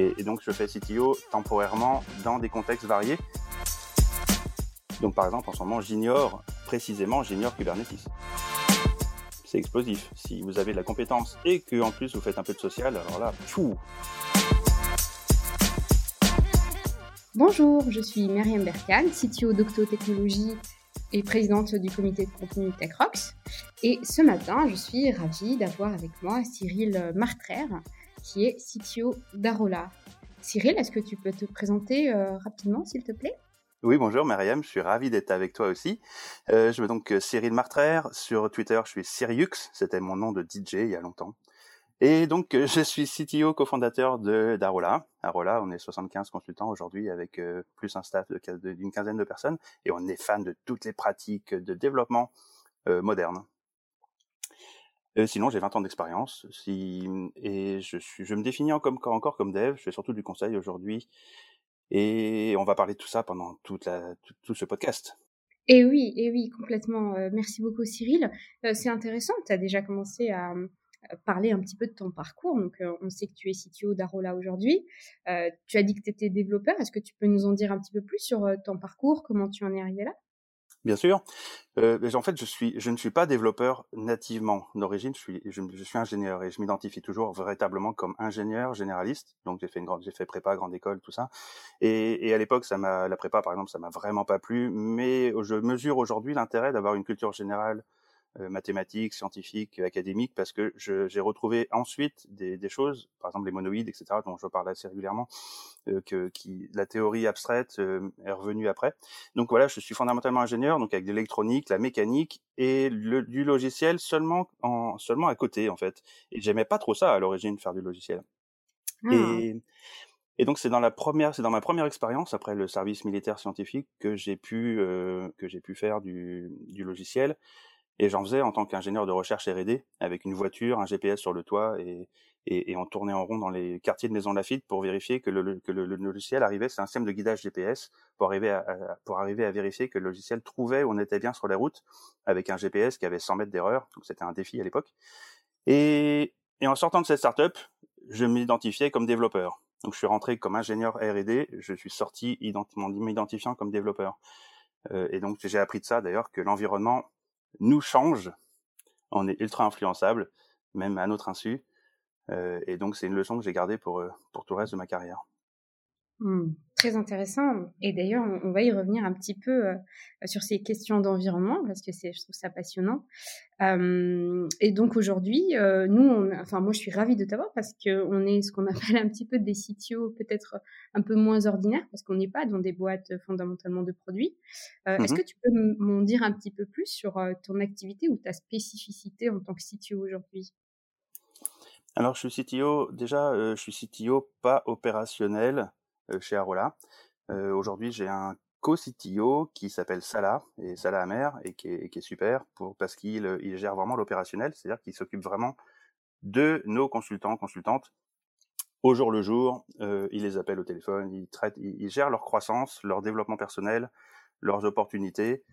Et, donc, je fais CTO temporairement dans des contextes variés. Donc, par exemple, en ce moment, j'ignore précisément, j'ignore Kubernetes. C'est explosif. Si vous avez de la compétence et que en plus vous faites un peu de social, alors là, fou. Bonjour, je suis Myriam Berkan, CTO d'Octo Technologies et présidente du comité de contenu TechRox. Et ce matin, je suis ravie d'avoir avec moi Cyril Martraire, qui est CTO d'Arola. Cyril, est-ce que tu peux te présenter euh, rapidement, s'il te plaît? Oui, bonjour Mariam, je suis ravi d'être avec toi aussi. Euh, je me donc euh, Cyril Martraire, sur Twitter je suis Syriux, c'était mon nom de DJ il y a longtemps. Et donc je suis CTO cofondateur de d'Arola. Arola, on est 75 consultants aujourd'hui avec plus un staff d'une quinzaine de personnes et on est fan de toutes les pratiques de développement euh, moderne. Sinon, j'ai 20 ans d'expérience et je, me définis encore, comme dev. Je fais surtout du conseil aujourd'hui et on va parler de tout ça pendant tout, ce podcast. Et oui, et oui, complètement. Euh, merci beaucoup Cyril. Euh, c'est intéressant, tu as déjà commencé à parler un petit peu de ton parcours. Donc, euh, on sait que tu es CTO d'Arola aujourd'hui. tu as dit que tu étais développeur. Est-ce que tu peux nous en dire un petit peu plus sur ton parcours, comment tu en es arrivé là? Bien sûr. Euh, en fait, je suis, je ne suis pas développeur nativement d'origine. Je suis, je, suis ingénieur et je m'identifie toujours véritablement comme ingénieur généraliste. Donc, j'ai fait une grande, j'ai fait prépa, grande école, tout ça. Et, et à l'époque, ça m'a, la prépa, par exemple, ça m'a vraiment pas plu. Mais je mesure aujourd'hui l'intérêt d'avoir une culture générale mathématiques, scientifiques, académiques, parce que j'ai retrouvé ensuite des, des, choses, par exemple les monoïdes, etc., dont je parle assez régulièrement, euh, que qui, la théorie abstraite euh, est revenue après. Donc voilà, je suis fondamentalement ingénieur, donc avec de l'électronique, la mécanique et le, du logiciel seulement en seulement à côté en fait. Et j'aimais pas trop ça à l'origine faire du logiciel. Ah. Et et donc c'est dans la première, c'est dans ma première expérience après le service militaire scientifique que j'ai pu euh, que j'ai pu faire du, du logiciel et j'en faisais en tant qu'ingénieur de recherche R&D, avec une voiture, un GPS sur le toit, et, on tournait en rond dans les quartiers de Maison Lafitte pour vérifier que le, logiciel arrivait. C'est un système de guidage GPS pour arriver à, vérifier que le logiciel trouvait où on était bien sur les routes, avec un GPS qui avait 100 mètres d'erreur. Donc c'était un défi à l'époque. Et, et en sortant de cette startup, je m'identifiais comme développeur. Donc je suis rentré comme ingénieur R&D, je suis sorti m'identifiant comme développeur. Euh, et donc j'ai appris de ça d'ailleurs que l'environnement nous change. On est ultra influençable, même à notre insu. Euh, et donc, c'est une leçon que j'ai gardée pour, euh, pour tout le reste de ma carrière. Mmh, très intéressant. Et d'ailleurs, on, va y revenir un petit peu euh, sur ces questions d'environnement parce que c'est, je trouve ça passionnant. Euh, et donc aujourd'hui, euh, nous, on, enfin moi, je suis ravie de t'avoir parce que on est ce qu'on appelle un petit peu des CTO peut-être un peu moins ordinaires parce qu'on n'est pas dans des boîtes fondamentalement de produits. Est-ce mmh que tu peux m'en dire un petit peu plus sur ton activité ou ta spécificité en tant que CTO aujourd'hui? Alors, je suis CTO, déjà, je suis CTO pas opérationnel, euh, chez Arola. Euh, aujourd'hui, j'ai un co-CTO qui s'appelle Salah et Salah Amer et qui est, super pour parce qu'il euh, gère vraiment l'opérationnel, c'est-à-dire qu'il s'occupe vraiment de nos consultants consultantes au jour le jour. Euh, il les appelle au téléphone, il traite, il, gère leur croissance, leur développement personnel, leurs opportunités.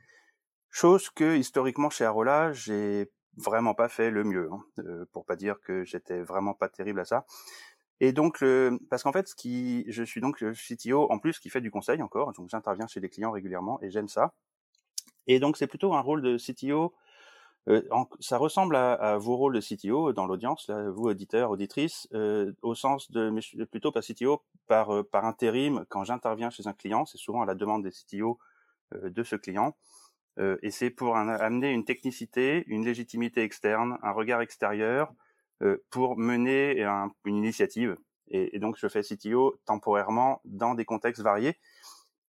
Chose que historiquement chez Arola, j'ai vraiment pas fait le mieux, hein, pour pas dire que j'étais vraiment pas terrible à ça. Et donc, le, parce qu'en fait, ce qui, je suis donc CTO en plus qui fait du conseil encore, donc j'interviens chez des clients régulièrement et j'aime ça. Et donc, c'est plutôt un rôle de CTO. Euh, ça ressemble à, à, vos rôles de CTO dans l'audience, là, vous auditeurs, auditrices, euh, au sens de, mais plutôt pas CTO par euh, par intérim quand j'interviens chez un client, c'est souvent à la demande des CTO euh, de ce client. Euh, et c'est pour amener une technicité, une légitimité externe, un regard extérieur, euh, pour mener une initiative. Et, donc, je fais CTO temporairement dans des contextes variés.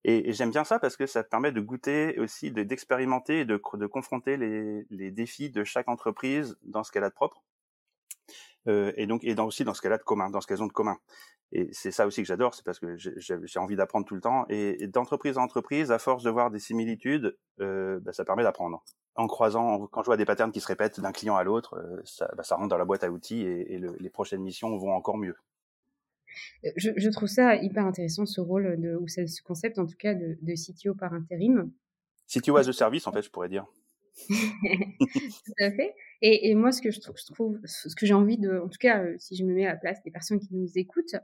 Et, j'aime bien ça parce que ça permet de goûter aussi, d'expérimenter et de, de confronter les, défis de chaque entreprise dans ce qu'elle a de propre. Euh, et donc, et aussi dans ce qu'elle a de commun, dans ce qu'elles ont de commun. Et c'est ça aussi que j'adore, c'est parce que j'ai envie d'apprendre tout le temps. Et, d'entreprise en entreprise, à force de voir des similitudes, euh, bah, ça permet d'apprendre en croisant, quand je vois des patterns qui se répètent d'un client à l'autre, euh, ça, bah, ça, rentre dans la boîte à outils et, et le, les prochaines missions vont encore mieux. Euh, je, je, trouve ça hyper intéressant ce rôle de, ou ce concept en tout cas de, de CTO par intérim. CTO as a service en fait, je pourrais dire. Tout à fait. Et, et, moi, ce que je trouve, je trouve ce que j'ai envie de, en tout cas, euh, si je me mets à la place des personnes qui nous écoutent,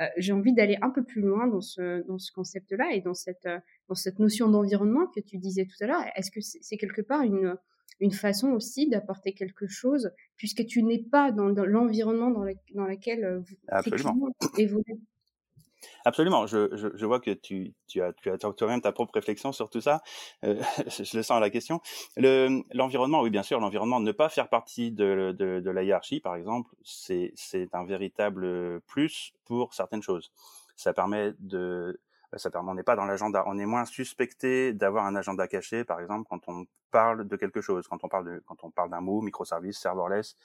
euh, j'ai envie d'aller un peu plus loin dans ce, dans ce concept-là et dans cette, euh, dans cette notion d'environnement que tu disais tout à l'heure. Est-ce que c'est quelque part une, une façon aussi d'apporter quelque chose, puisque tu n'es pas dans, l'environnement dans, dans, lequel vous évoluez? Absolument. Je, je, je, vois que tu, tu as, tu as toi-même ta propre réflexion sur tout ça. Euh, je le sens à la question. Le, l'environnement, oui, bien sûr, l'environnement, ne pas faire partie de, de, de la hiérarchie, par exemple, c'est, c'est un véritable plus pour certaines choses. Ça permet de, ça permet, on n'est pas dans l'agenda, on est moins suspecté d'avoir un agenda caché, par exemple, quand on parle de quelque chose, quand on parle de, quand on parle d'un mot, microservice, serverless,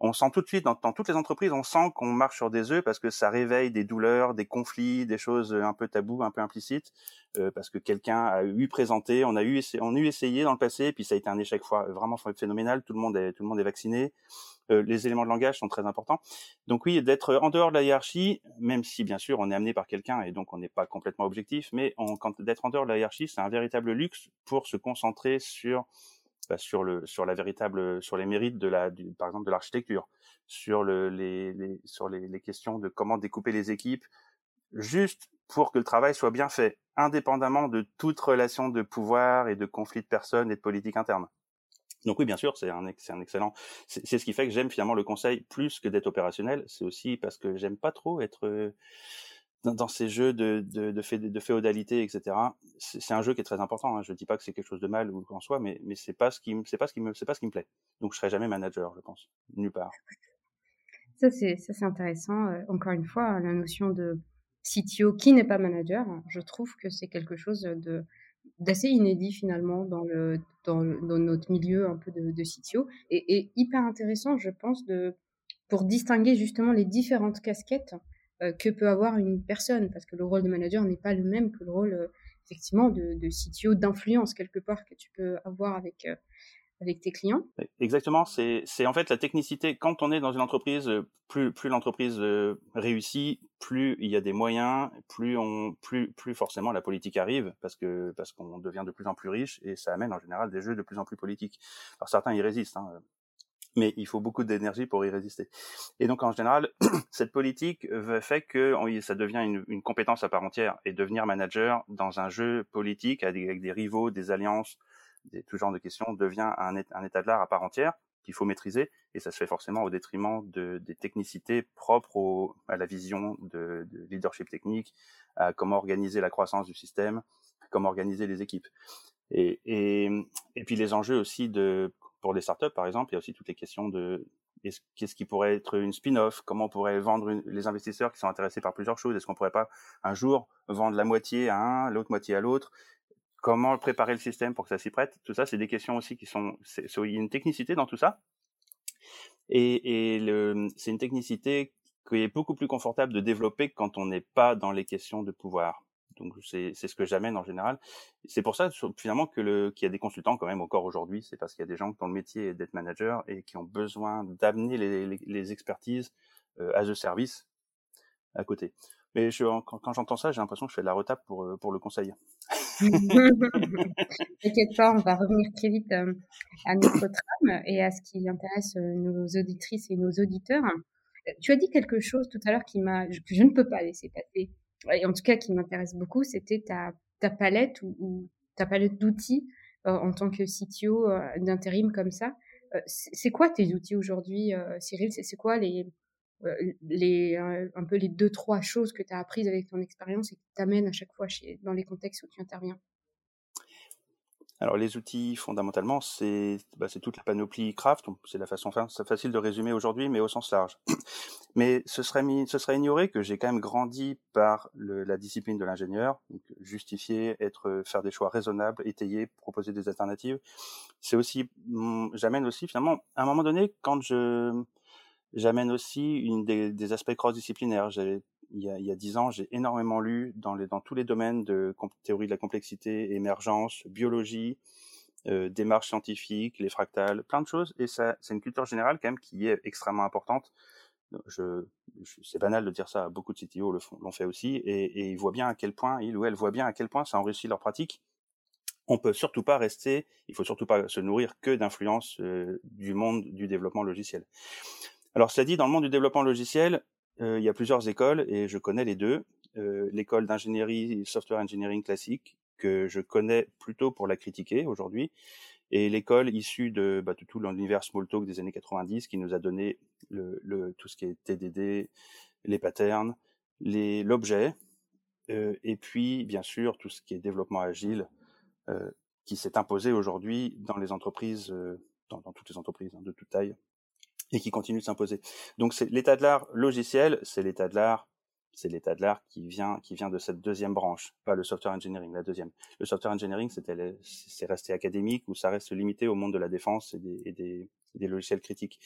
on sent tout de suite dans, toutes les entreprises, on sent qu'on marche sur des œufs parce que ça réveille des douleurs, des conflits, des choses un peu tabous, un peu implicites, euh, parce que quelqu'un a eu présenté, on a eu, on a eu essayé dans le passé, puis ça a été un échec vraiment phénoménal. Tout le monde est, tout le monde est vacciné. Euh, les éléments de langage sont très importants. Donc oui, d'être en dehors de la hiérarchie, même si bien sûr on est amené par quelqu'un et donc on n'est pas complètement objectif, mais d'être en dehors de la hiérarchie, c'est un véritable luxe pour se concentrer sur bah, sur le sur la véritable sur les mérites de la du, par exemple de l'architecture sur le les, les sur les, les, questions de comment découper les équipes juste pour que le travail soit bien fait indépendamment de toute relation de pouvoir et de conflit de personnes et de politique interne. Donc oui bien sûr c'est un un excellent c'est ce qui fait que j'aime finalement le conseil plus que d'être opérationnel c'est aussi parce que j'aime pas trop être dans, ces jeux de, de, féodalité, etc. C'est un jeu qui est très important. Hein. Je ne dis pas que c'est quelque chose de mal ou en soi, mais, mais c'est pas ce qui c'est pas ce qui me c'est pas ce qui me plaît. Donc je serai jamais manager, je pense, nulle part. Ça c'est ça c'est intéressant. Euh, encore une fois, la notion de CTO qui n'est pas manager, je trouve que c'est quelque chose de d'assez inédit finalement dans le dans, notre milieu un peu de, de CTO et, et hyper intéressant, je pense, de pour distinguer justement les différentes casquettes que peut avoir une personne, parce que le rôle de manager n'est pas le même que le rôle euh, effectivement de, de CTO, d'influence quelque part que tu peux avoir avec euh, avec tes clients. Exactement, c'est en fait la technicité. Quand on est dans une entreprise, plus, plus l'entreprise réussit, plus il y a des moyens, plus on, plus, plus forcément la politique arrive, parce que parce qu'on devient de plus en plus riche et ça amène en général des jeux de plus en plus politiques. Alors certains y résistent. Hein mais il faut beaucoup d'énergie pour y résister. Et donc en général, cette politique fait que ça devient une, compétence à part entière. Et devenir manager dans un jeu politique avec des, rivaux, des alliances, des, tout genre de questions, devient un, état de l'art à part entière qu'il faut maîtriser. Et ça se fait forcément au détriment de, des technicités propres au, à la vision de, de leadership technique, à comment organiser la croissance du système, comment organiser les équipes. Et, et, et puis les enjeux aussi de pour des startups, par exemple, il y a aussi toutes les questions de qu'est-ce qui pourrait être une spin-off, comment on pourrait vendre les investisseurs qui sont intéressés par plusieurs choses, est-ce qu'on pourrait pas un jour vendre la moitié à un, l'autre moitié à l'autre, comment préparer le système pour que ça s'y prête, tout ça, c'est des questions aussi qui sont, il y a une technicité dans tout ça, et, et c'est une technicité qui est beaucoup plus confortable de développer quand on n'est pas dans les questions de pouvoir. Donc c'est ce que j'amène en général. C'est pour ça finalement que qu'il y a des consultants quand même encore aujourd'hui, c'est parce qu'il y a des gens dont le métier d'être manager et qui ont besoin d'amener les, expertises euh, à ce service à côté. Mais quand, j'entends ça, j'ai l'impression que je fais de la retape pour euh, pour le conseil. T'inquiète pas, on va revenir très vite euh, à notre trame et à ce qui intéresse nos auditrices et nos auditeurs. Tu as dit quelque chose tout à l'heure qui m'a que je ne peux pas laisser passer et en tout cas qui m'intéresse beaucoup, c'était ta, ta palette ou, ta palette d'outils euh, en tant que CTO euh, d'intérim comme ça. Euh, c'est quoi tes outils aujourd'hui, Cyril? C'est quoi les, les, un peu les deux, trois choses que tu as apprises avec ton expérience et qui t'amènent à chaque fois chez, dans les contextes où tu interviens? Alors les outils fondamentalement c'est bah, toute la panoplie craft, c'est la façon facile de résumer aujourd'hui mais au sens large. Mais ce serait mis, ce serait ignoré que j'ai quand même grandi par le, la discipline de l'ingénieur, justifier, être faire des choix raisonnables, étayer, proposer des alternatives. C'est aussi mmh, j'amène aussi finalement à un moment donné quand je j'amène aussi une des, des aspects cross-disciplinaires. Il y a, il y a 10 ans, j'ai énormément lu dans, les, dans tous les domaines de théorie de la complexité, émergence, biologie, euh, démarche scientifique, les fractales, plein de choses. Et ça, c'est une culture générale quand même qui est extrêmement importante. Je, c'est banal de dire ça, beaucoup de CTO l'ont fait aussi, et, et ils voient bien à quel point, ils ou elles voient bien à quel point ça enrichit leur pratique. on peut surtout pas rester, il faut surtout pas se nourrir que d'influences du monde du développement logiciel. Alors cela dit, dans le monde du développement logiciel, il y a plusieurs écoles et je connais les deux. L'école d'ingénierie software engineering classique que je connais plutôt pour la critiquer aujourd'hui, et l'école issue de, bah, tout l'univers Smalltalk des années 90 qui nous a donné le, tout ce qui est TDD, les patterns, l'objet, euh, et puis bien sûr tout ce qui est développement agile euh, qui s'est imposé aujourd'hui dans les entreprises, euh, dans, dans, toutes les entreprises hein, de toute taille, et qui continue de s'imposer. Donc c'est l'état de l'art logiciel, c'est l'état de l'art c'est l'état de l'art qui vient, qui vient de cette deuxième branche, pas le software engineering, la deuxième. Le software engineering, c'était, c'est resté académique ou ça reste limité au monde de la défense et des, logiciels critiques.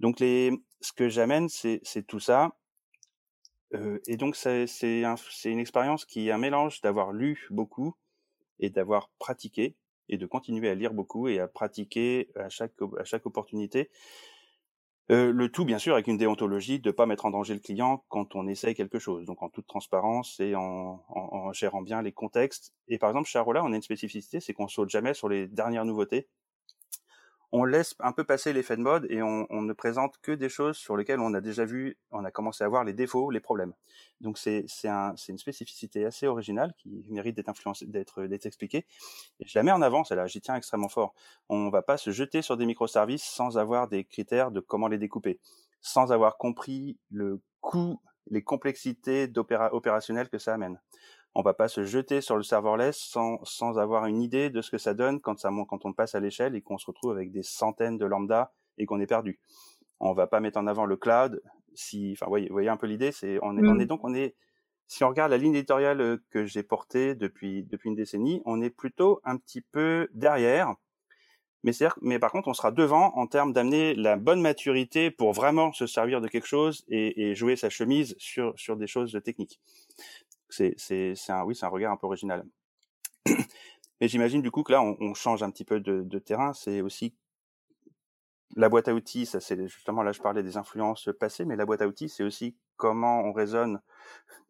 Donc ce que j'amène, c'est, tout ça. Euh, et donc c'est une expérience qui est un mélange d'avoir lu beaucoup et d'avoir pratiqué et de continuer à lire beaucoup et à pratiquer à chaque, à chaque opportunité. Euh, le tout, bien sûr, avec une déontologie de ne pas mettre en danger le client quand on essaye quelque chose. Donc, en toute transparence et en, en, gérant bien les contextes. Et par exemple, chez Arola, on a une spécificité, c'est qu'on saute jamais sur les dernières nouveautés on laisse un peu passer l'effet de mode et on, ne présente que des choses sur lesquelles on a déjà vu, on a commencé à voir les défauts, les problèmes. Donc c'est un, une spécificité assez originale qui mérite d'être expliquée. Et je la mets en avant, celle-là, j'y tiens extrêmement fort. On va pas se jeter sur des microservices sans avoir des critères de comment les découper, sans avoir compris le coût, les complexités opérationnelles que ça amène on va pas se jeter sur le serverless sans, sans avoir une idée de ce que ça donne quand ça quand on passe à l'échelle et qu'on se retrouve avec des centaines de lambda et qu'on est perdu. On va pas mettre en avant le cloud si, enfin, voyez, voyez un peu l'idée, c'est on, est, on est mm. donc on est si on regarde la ligne éditoriale euh, que j'ai portée depuis depuis une décennie, on est plutôt un petit peu derrière. Mais, mais par contre, on sera devant en termes d'amener la bonne maturité pour vraiment se servir de quelque chose et, et jouer sa chemise sur, sur des choses techniques c'est un oui c'est un regard un peu original. Mais j'imagine du coup que là on, change un petit peu de, terrain. C'est aussi la boîte à outils. Ça c'est justement là je parlais des influences passées, mais la boîte à outils c'est aussi comment on raisonne.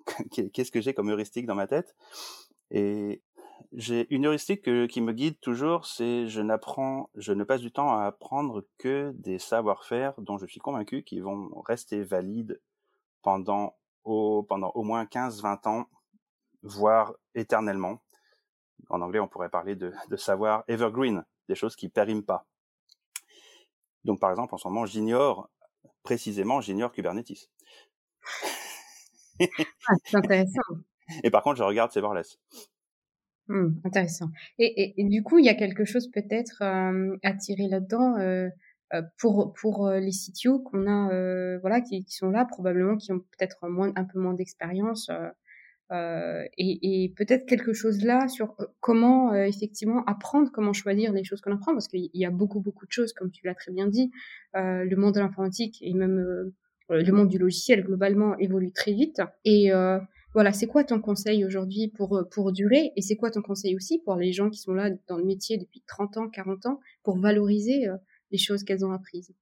Qu'est-ce que j'ai comme heuristique dans ma tête Et j'ai une heuristique qui me guide toujours, c'est je n'apprends, je ne passe du temps à apprendre que des savoir-faire dont je suis convaincu qu'ils vont rester valides pendant au, pendant au moins 15-20 ans, voire éternellement. En anglais, on pourrait parler de, de savoir evergreen, des choses qui périment pas. Donc, par exemple, en ce moment, j'ignore, précisément, j'ignore Kubernetes. ah, c'est intéressant. Et par contre, je regarde serverless. Hmm, intéressant. Et, et, du coup, il y a quelque chose peut-être euh, à tirer là-dedans. Euh, euh, pour pour euh, les CTO qu'on a euh, voilà qui, qui, sont là probablement qui ont peut-être moins un peu moins d'expérience euh, et, peut-être quelque chose là sur comment effectivement apprendre comment choisir les choses qu'on apprend parce qu'il y a beaucoup beaucoup de choses comme tu l'as très bien dit. Le monde de l'informatique et même le monde du logiciel globalement évolue très vite. Et voilà, c'est quoi ton conseil aujourd'hui pour, pour durer? Et c'est quoi ton conseil aussi pour les gens qui sont là dans le métier depuis 30 ans, 40 ans pour valoriser les choses qu'elles ont apprises?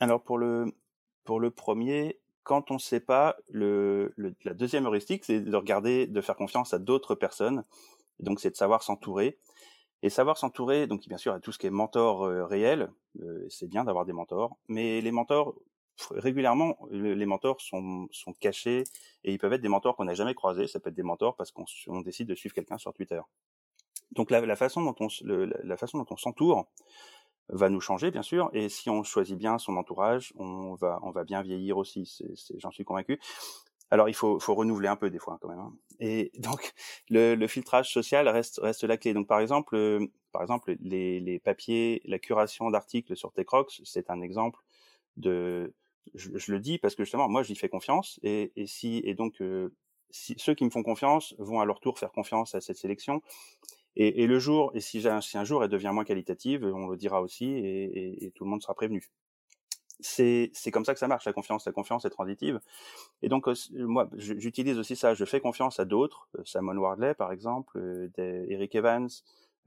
Alors pour le, pour le premier, quand on ne sait pas, le, la deuxième heuristique, c'est de regarder, de faire confiance à d'autres personnes. Donc c'est de savoir s'entourer. Et savoir s'entourer, donc bien sûr, à tout ce qui est mentor euh, réel, euh, c'est bien d'avoir des mentors, mais les mentors, régulièrement, les mentors sont, sont cachés et ils peuvent être des mentors qu'on n'a jamais croisés. Ça peut être des mentors parce qu'on décide de suivre quelqu'un sur Twitter. Donc la, la, façon dont on la façon dont on s'entoure va nous changer bien sûr et si on choisit bien son entourage, on va on va bien vieillir aussi, c'est, j'en suis convaincu. Alors il faut, faut renouveler un peu des fois quand même. Hein. Et donc le, le, filtrage social reste reste la clé. Donc par exemple euh, par exemple les, les papiers, la curation d'articles sur Techrox, c'est un exemple de je, je, le dis parce que justement moi j'y fais confiance et, et si et donc euh, si, ceux qui me font confiance vont à leur tour faire confiance à cette sélection et, et le jour, et si, si, un jour elle devient moins qualitative, on le dira aussi et, et, tout le monde sera prévenu. C'est comme ça que ça marche, la confiance. La confiance est transitive. Et donc, euh, moi, j'utilise aussi ça. Je fais confiance à d'autres, euh, Simon Wardley, par exemple, euh, Eric Evans,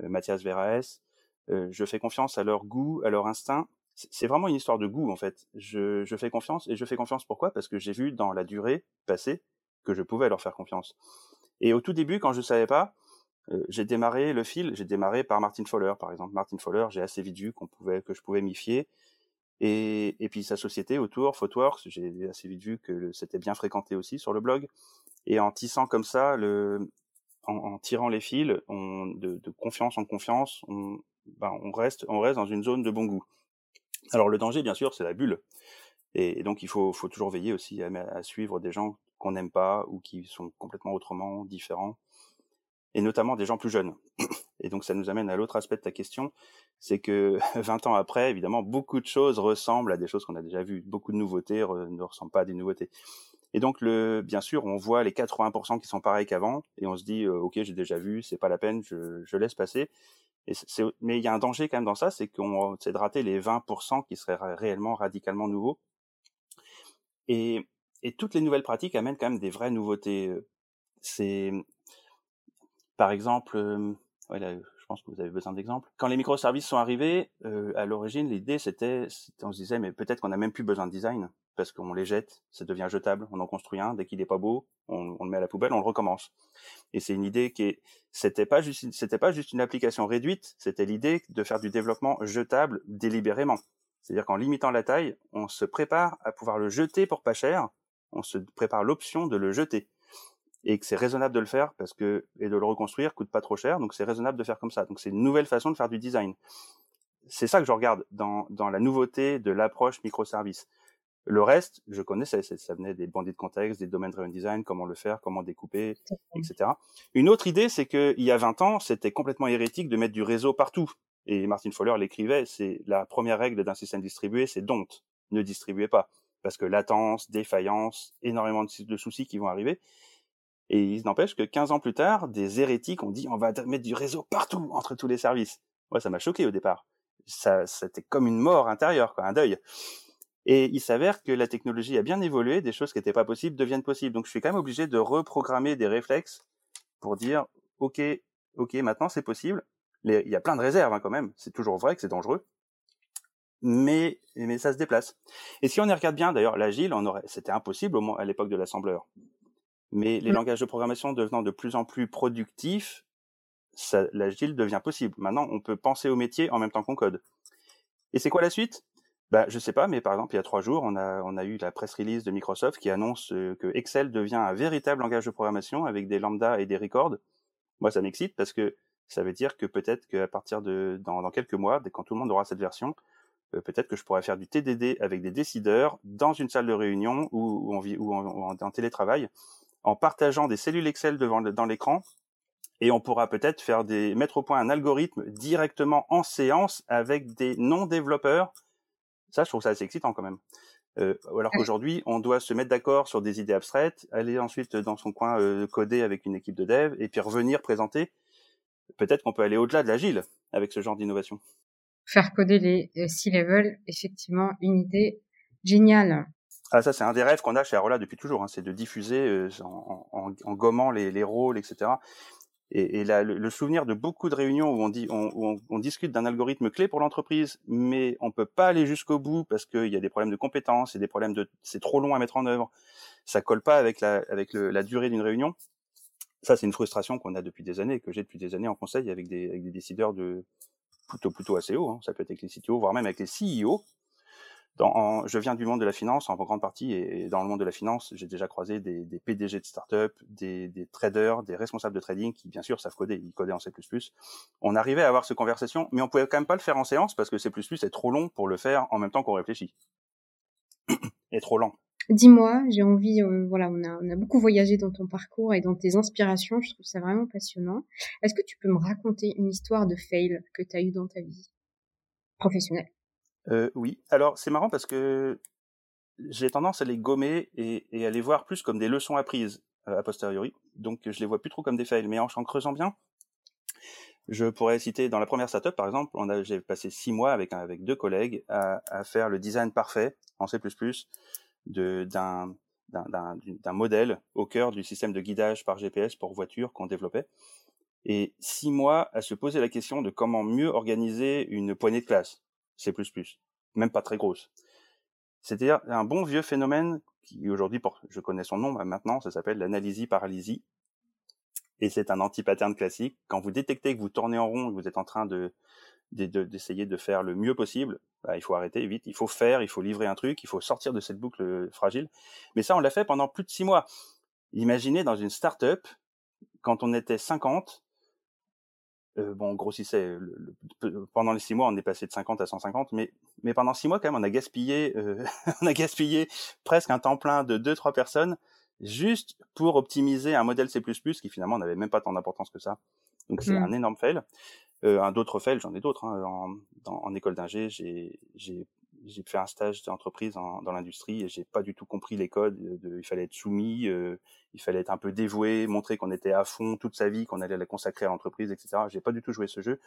Mathias Veraes. je fais confiance à leur goût, à leur instinct. C'est vraiment une histoire de goût, en fait. Je, je fais confiance, et je fais confiance pourquoi? Parce que j'ai vu dans la durée passée que je pouvais leur faire confiance. Et au tout début, quand je ne savais pas, euh, j'ai démarré le fil, j'ai démarré par Martin Fowler, par exemple. Martin Fowler, j'ai assez vite vu qu'on pouvait, que je pouvais m'y fier. Et, et, puis sa société autour, Photoworks, j'ai assez vite vu que c'était bien fréquenté aussi sur le blog. Et en tissant comme ça, le, en, en tirant les fils, on, de, de, confiance en confiance, on, ben, on, reste, on reste dans une zone de bon goût. Alors le danger, bien sûr, c'est la bulle. Et, donc il faut, faut toujours veiller aussi à, à suivre des gens qu'on n'aime pas ou qui sont complètement autrement différents et notamment des gens plus jeunes. Et donc ça nous amène à l'autre aspect de ta question, c'est que 20 ans après, évidemment, beaucoup de choses ressemblent à des choses qu'on a déjà vues. Beaucoup de nouveautés ne ressemblent pas à des nouveautés. Et donc, le, bien sûr, on voit les 80% qui sont pareils qu'avant, et on se dit, euh, ok, j'ai déjà vu, c'est pas la peine, je, je laisse passer. Mais il y a un danger quand même dans ça, c'est qu'on c'est de rater les 20% qui seraient réellement radicalement nouveaux. Et, et toutes les nouvelles pratiques amènent quand même des vraies nouveautés. C'est par exemple, euh, je pense que vous avez besoin d'exemples. Quand les microservices sont arrivés, euh, à l'origine, l'idée c'était, on se disait, mais peut-être qu'on n'a même plus besoin de design parce qu'on les jette, ça devient jetable, on en construit un, dès qu'il n'est pas beau, on, le met à la poubelle, on le recommence. Et c'est une idée qui c'était pas juste, c'était pas juste une application réduite, c'était l'idée de faire du développement jetable délibérément. C'est-à-dire qu'en limitant la taille, on se prépare à pouvoir le jeter pour pas cher, on se prépare l'option de le jeter et que c'est raisonnable de le faire parce que et de le reconstruire coûte pas trop cher, donc c'est raisonnable de faire comme ça. Donc c'est une nouvelle façon de faire du design. C'est ça que je regarde dans, dans la nouveauté de l'approche microservice. Le reste, je connaissais, ça venait des bandits de contexte, des domaines driven design, comment le faire, comment découper, etc. Une autre idée, c'est qu'il y a 20 ans, c'était complètement hérétique de mettre du réseau partout. Et Martin Fowler l'écrivait, c'est la première règle d'un système distribué, c'est don't, ne distribuez pas. Parce que latence, défaillance, énormément de soucis qui vont arriver. Et il n'empêche que 15 ans plus tard, des hérétiques ont dit on va mettre du réseau partout entre tous les services. Moi, ça m'a choqué au départ. Ça, c'était comme une mort intérieure, quoi, un deuil. Et il s'avère que la technologie a bien évolué, des choses qui n'étaient pas possibles deviennent possibles. Donc, je suis quand même obligé de reprogrammer des réflexes pour dire ok, ok, maintenant c'est possible. il y a plein de réserves hein, quand même. C'est toujours vrai que c'est dangereux, mais mais ça se déplace. Et si on y regarde bien, d'ailleurs, l'agile, on aurait, c'était impossible au moins à l'époque de l'assembleur. Mais les mmh. langages de programmation devenant de plus en plus productifs, l'agile devient possible. Maintenant, on peut penser au métier en même temps qu'on code. Et c'est quoi la suite? Bah, je sais pas, mais par exemple, il y a trois jours, on a, on a eu la press release de Microsoft qui annonce euh, que Excel devient un véritable langage de programmation avec des lambda et des records. Moi, ça m'excite parce que ça veut dire que peut-être qu'à partir de dans, dans, quelques mois, dès quand tout le monde aura cette version, euh, peut-être que je pourrais faire du TDD avec des décideurs dans une salle de réunion ou, ou, en, ou en, en télétravail en partageant des cellules Excel devant dans l'écran et on pourra peut-être faire des mettre au point un algorithme directement en séance avec des non-développeurs. Ça, je trouve ça assez excitant quand même. Euh, alors qu'aujourd'hui, on doit se mettre d'accord sur des idées abstraites, aller ensuite dans son coin euh, coder avec une équipe de dev et puis revenir présenter. Peut-être qu'on peut aller au-delà de l'agile avec ce genre d'innovation. Faire coder les euh, C-level, effectivement, une idée géniale. Ah ça c'est un des rêves qu'on a chez Arola depuis toujours, hein, c'est de diffuser euh, en, en, en, gommant les, les, rôles, etc. Et, et la, le, souvenir de beaucoup de réunions où on, dit, on, où on, on discute d'un algorithme clé pour l'entreprise, mais on peut pas aller jusqu'au bout parce qu'il y a des problèmes de compétences et des problèmes de c'est trop long à mettre en œuvre, ça colle pas avec la, avec le, la durée d'une réunion. Ça c'est une frustration qu'on a depuis des années, que j'ai depuis des années en conseil avec des, avec des décideurs de plutôt plutôt assez haut. Hein. Ça peut être avec les CTO, voire même avec les CEO je viens du monde de la finance en grande partie, et, dans le monde de la finance, j'ai déjà croisé des, PDG de start-up, des, traders, des responsables de trading qui, bien sûr, savent coder. Ils codaient en C++. On arrivait à avoir cette conversation, mais on pouvait quand même pas le faire en séance parce que C++ est trop long pour le faire en même temps qu'on réfléchit. et trop lent. Dis-moi, j'ai envie, euh, voilà, on a, beaucoup voyagé dans ton parcours et dans tes inspirations. Je trouve ça vraiment passionnant. Est-ce que tu peux me raconter une histoire de fail que tu as dans ta vie professionnelle? Euh, oui, alors c'est marrant parce que j'ai tendance à les gommer et, à les voir plus comme des leçons apprises euh, a posteriori. Donc je les vois plus trop comme des fails. Mais en, en creusant bien, je pourrais citer dans la première startup par exemple, j'ai passé six mois avec deux collègues à, faire le design parfait en C++ de, d'un, d'un, d'un modèle au cœur du système de guidage par GPS pour voiture qu'on développait. Et six mois à se poser la question de comment mieux organiser une poignée de classe C++, même pas très grosse. C'est-à-dire un bon vieux phénomène qui aujourd'hui, je connais son nom maintenant, ça s'appelle l'analysie paralysie. et c'est un anti-pattern classique. Quand vous détectez que vous tournez en rond, que vous êtes en train de d'essayer de, faire le mieux possible, bah, il faut arrêter vite, il faut faire, il faut livrer un truc, il faut sortir de cette boucle fragile. Mais ça, on l'a fait pendant plus de six mois. Imaginez dans une start-up, quand on était 50, euh, bon, on grossissait. pendant les six mois, on est passé de 50 à 150, mais, mais pendant six mois, quand même, on a gaspillé, euh, on a gaspillé presque un temps plein de deux, trois personnes juste pour optimiser un modèle C++ qui finalement n'avait même pas tant d'importance que ça. Donc c'est mmh. un énorme fail. Euh, un d'autres fail, j'en ai d'autres. Hein, en, en, école d'ingé, j'ai j'ai fait un stage d'entreprise dans l'industrie et j'ai pas du tout compris les codes. De, il fallait être soumis, euh, il fallait être un peu dévoué, montrer qu'on était à fond toute sa vie, qu'on allait la consacrer à l'entreprise, etc. J'ai pas du tout joué ce jeu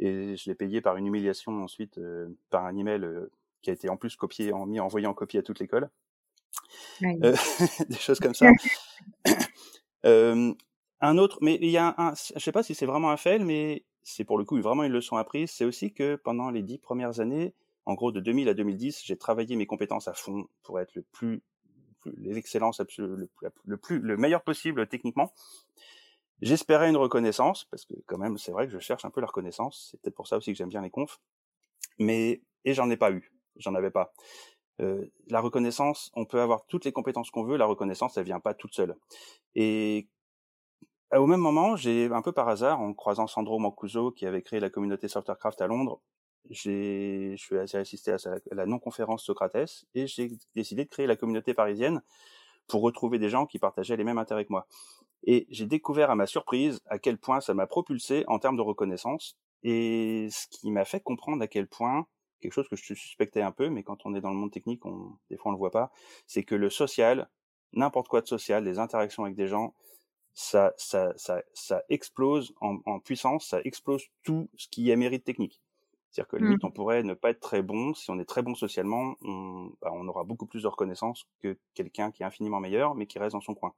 et je l'ai payé par une humiliation ensuite euh, par un email euh, qui a été en plus copié, en, mis envoyé en copie à toute l'école. Euh, des choses comme ça. un autre, mais il y a un, je sais pas si c'est vraiment un fail, mais c'est pour le coup vraiment une leçon apprise. C'est aussi que pendant les dix premières années, en gros de 2000 à 2010, j'ai travaillé mes compétences à fond pour être le plus, l'excellence absolue, le, plus, le meilleur possible techniquement. J'espérais une reconnaissance parce que quand même, c'est vrai que je cherche un peu la reconnaissance. C'est peut-être pour ça aussi que j'aime bien les confs. Mais et j'en ai pas eu, j'en avais pas. Euh, la reconnaissance, on peut avoir toutes les compétences qu'on veut, la reconnaissance, elle vient pas toute seule. Et au même moment, j'ai un peu par hasard, en croisant Sandro Mancuso, qui avait créé la communauté Softwarecraft à Londres, j'ai, je suis assisté à, la non-conférence Socrates et j'ai décidé de créer la communauté parisienne pour retrouver des gens qui partageaient les mêmes intérêts que moi. Et j'ai découvert à ma surprise à quel point ça m'a propulsé en termes de reconnaissance et ce qui m'a fait comprendre à quel point quelque chose que je suspectais un peu, mais quand on est dans le monde technique, des fois on le voit pas, c'est que le social, n'importe quoi de social, les interactions avec des gens, ça, ça, ça, ça explose en, en, puissance, ça explose tout ce qui est mérite technique. C'est-à-dire que mmh. limite, on pourrait ne pas être très bon. Si on est très bon socialement, on, bah, on aura beaucoup plus de reconnaissance que quelqu'un qui est infiniment meilleur, mais qui reste dans son coin.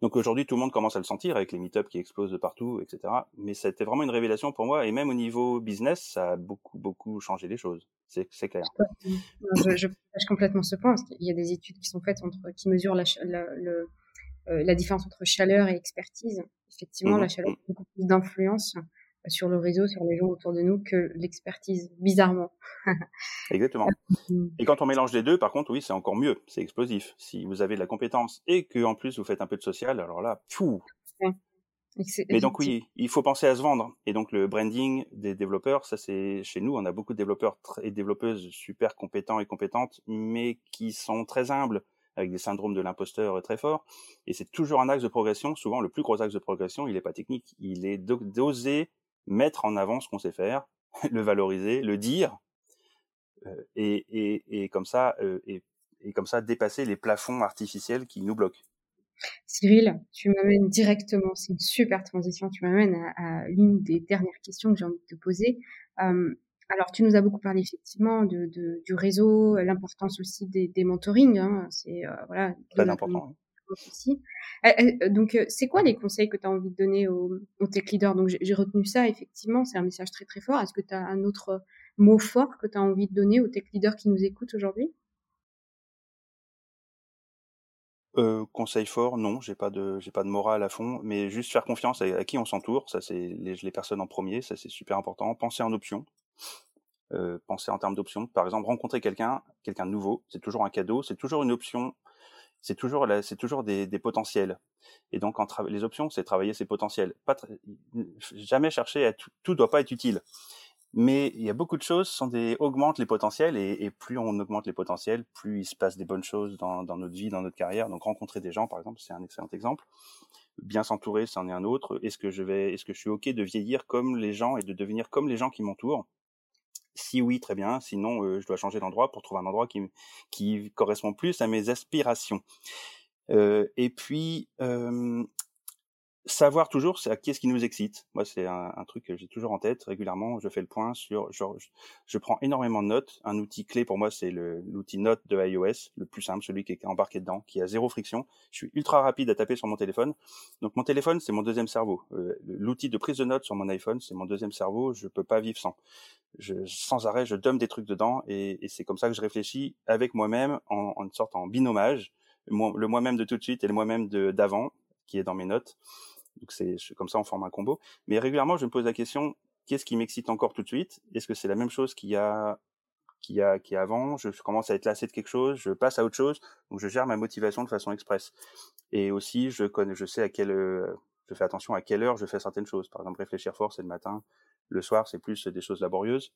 Donc aujourd'hui, tout le monde commence à le sentir avec les meet-ups qui explosent de partout, etc. Mais c'était vraiment une révélation pour moi. Et même au niveau business, ça a beaucoup, beaucoup changé les choses. C'est, clair. Je, je, partage complètement ce point, parce qu'il y a des études qui sont faites entre, qui mesurent la, la, le, euh, la différence entre chaleur et expertise. Effectivement, la mmh chaleur a beaucoup plus d'influence sur le réseau, sur les gens autour de nous que l'expertise, bizarrement. Exactement. Euh, et quand on mélange les deux, par contre, oui, c'est encore mieux, c'est explosif. Si vous avez de la compétence et que en plus vous faites un peu de social, alors là, fou. Mais donc oui, il faut penser à se vendre. Et donc le branding des développeurs, ça c'est chez nous, on a beaucoup de développeurs et développeuses super compétents et compétentes, mais qui sont très humbles avec des syndromes de l'imposteur très forts. Et c'est toujours un axe de progression. Souvent, le plus gros axe de progression, il n'est pas technique. Il est d'oser mettre en avant ce qu'on sait faire, le valoriser, le dire, euh, et, et, et, comme ça, euh, et, et, comme ça dépasser les plafonds artificiels qui nous bloquent. Cyril, tu m'amènes directement, c'est une super transition, tu m'amènes à, à l'une des dernières questions que j'ai envie de te poser. Euh, alors, tu nous as beaucoup parlé effectivement de, de du réseau, l'importance aussi des, des mentorings. Hein, c'est euh, voilà, très important Euh, euh, donc, euh, c'est quoi les conseils que tu as envie de donner aux, tech leaders? Donc, j'ai retenu ça, effectivement, c'est un message très très fort. Est-ce que tu as un autre mot fort que tu as envie de donner aux tech leaders qui nous écoutent aujourd'hui? Euh, conseil fort, non, j'ai pas pas de morale à fond, mais juste faire confiance à, qui on s'entoure, ça c'est les, personnes en premier, ça c'est super important. Penser en options, euh, penser en termes d'options. Par exemple, rencontrer quelqu'un, quelqu'un de nouveau, c'est toujours un cadeau, c'est toujours une option c'est toujours des, potentiels. Et donc, les options, c'est travailler ces potentiels. Jamais chercher à tout, tout doit pas être utile. Mais il y a beaucoup de choses sont augmentent les potentiels et, plus on augmente les potentiels, plus il se passe des bonnes choses dans, dans notre vie, dans notre carrière. Donc rencontrer des gens, par exemple, c'est un excellent exemple. Bien s'entourer, c'en est un autre. Est-ce que je vais, est-ce que je suis ok de vieillir comme les gens et de devenir comme les gens qui m'entourent? Si oui, très bien. Sinon, euh, je dois changer d'endroit pour trouver un endroit qui, correspond plus à mes aspirations. Euh, et puis, savoir toujours à qui est-ce qui nous excite. Moi, c'est un, truc que j'ai toujours en tête régulièrement. Je fais le point sur, genre, je, prends énormément de notes. Un outil clé pour moi, c'est l'outil note de iOS, le plus simple, celui qui est embarqué dedans, qui a zéro friction. Je suis ultra rapide à taper sur mon téléphone. Donc mon téléphone, c'est mon deuxième cerveau. Euh, l'outil de prise de notes sur mon iPhone, c'est mon deuxième cerveau. Je peux pas vivre sans. Je, sans arrêt, je donne des trucs dedans et, c'est comme ça que je réfléchis avec moi-même en, en une sorte en binomage le moi-même de tout de suite et le moi-même d'avant qui est dans mes notes. Donc c'est comme ça on forme un combo. Mais régulièrement, je me pose la question qu'est-ce qui m'excite encore tout de suite? Est-ce que c'est la même chose qu'il y a qu'il y a qui avant? Je commence à être lassé de quelque chose, je passe à autre chose, donc je gère ma motivation de façon express. Et aussi, je connais, je sais à quelle je fais attention à quelle heure je fais certaines choses. Par exemple, réfléchir fort, c'est le matin. Le soir, c'est plus des choses laborieuses.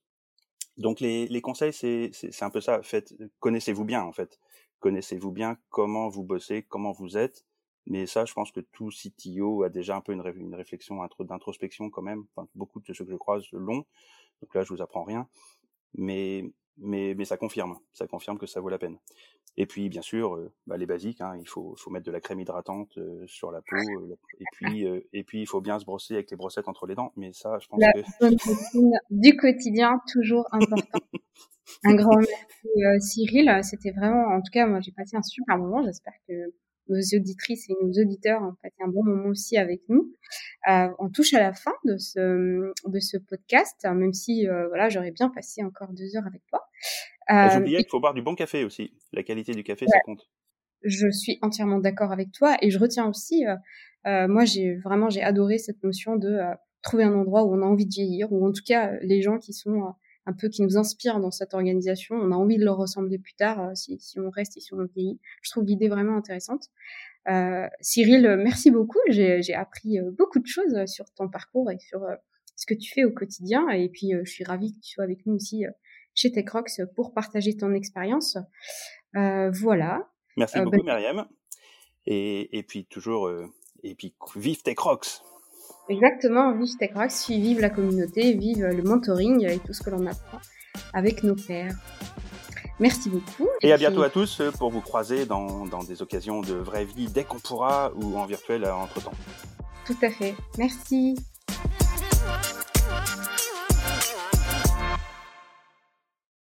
Donc les, les conseils, c'est un peu ça. Faites, connaissez-vous bien en fait. Connaissez-vous bien comment vous bossez, comment vous êtes. Mais ça, je pense que tout CTO a déjà un peu une, une réflexion d'introspection quand même. Enfin, beaucoup de ceux que je croise l'ont. Donc là, je vous apprends rien. Mais mais, mais ça confirme, ça confirme que ça vaut la peine. Et puis, bien sûr, euh, bah, les basiques, hein, il faut, faut mettre de la crème hydratante euh, sur la peau, euh, et puis, et puis il faut bien se brosser avec les brossettes entre les dents. Mais ça, je pense la que du quotidien, toujours important. un grand merci Cyril, c'était vraiment, en tout cas, moi j'ai passé un super moment. J'espère que nos auditrices et nos auditeurs ont passé un bon moment aussi avec nous. Euh, on touche à la fin de ce de ce podcast, même si euh, voilà, j'aurais bien passé encore deux heures avec toi. Euh, J'oubliais qu'il faut boire du bon café aussi. La qualité du café, ça compte. Je suis entièrement d'accord avec toi et je retiens aussi, euh, moi j'ai vraiment j'ai adoré cette notion de trouver un endroit où on a envie de vieillir, ou en tout cas les gens qui sont un peu qui nous inspirent dans cette organisation. On a envie de leur ressembler plus tard si, si on reste et si on vieillit. Je trouve l'idée vraiment intéressante. Euh, Cyril, merci beaucoup. J'ai appris beaucoup de choses sur ton parcours et sur ce que tu fais au quotidien. Et puis, je suis ravie que tu sois avec nous aussi chez TechRox pour partager ton expérience. Euh, voilà. Merci beaucoup, ben... Myriam. Et, et, puis toujours, et puis vive TechRox. Exactement, vive TechRox, vive la communauté, vive le mentoring et tout ce que l'on apprend avec nos pairs. Merci beaucoup. Et, et à puis... bientôt à tous pour vous croiser dans, dans, des occasions de vraie vie dès qu'on pourra ou en virtuel entre-temps. Tout à fait. Merci.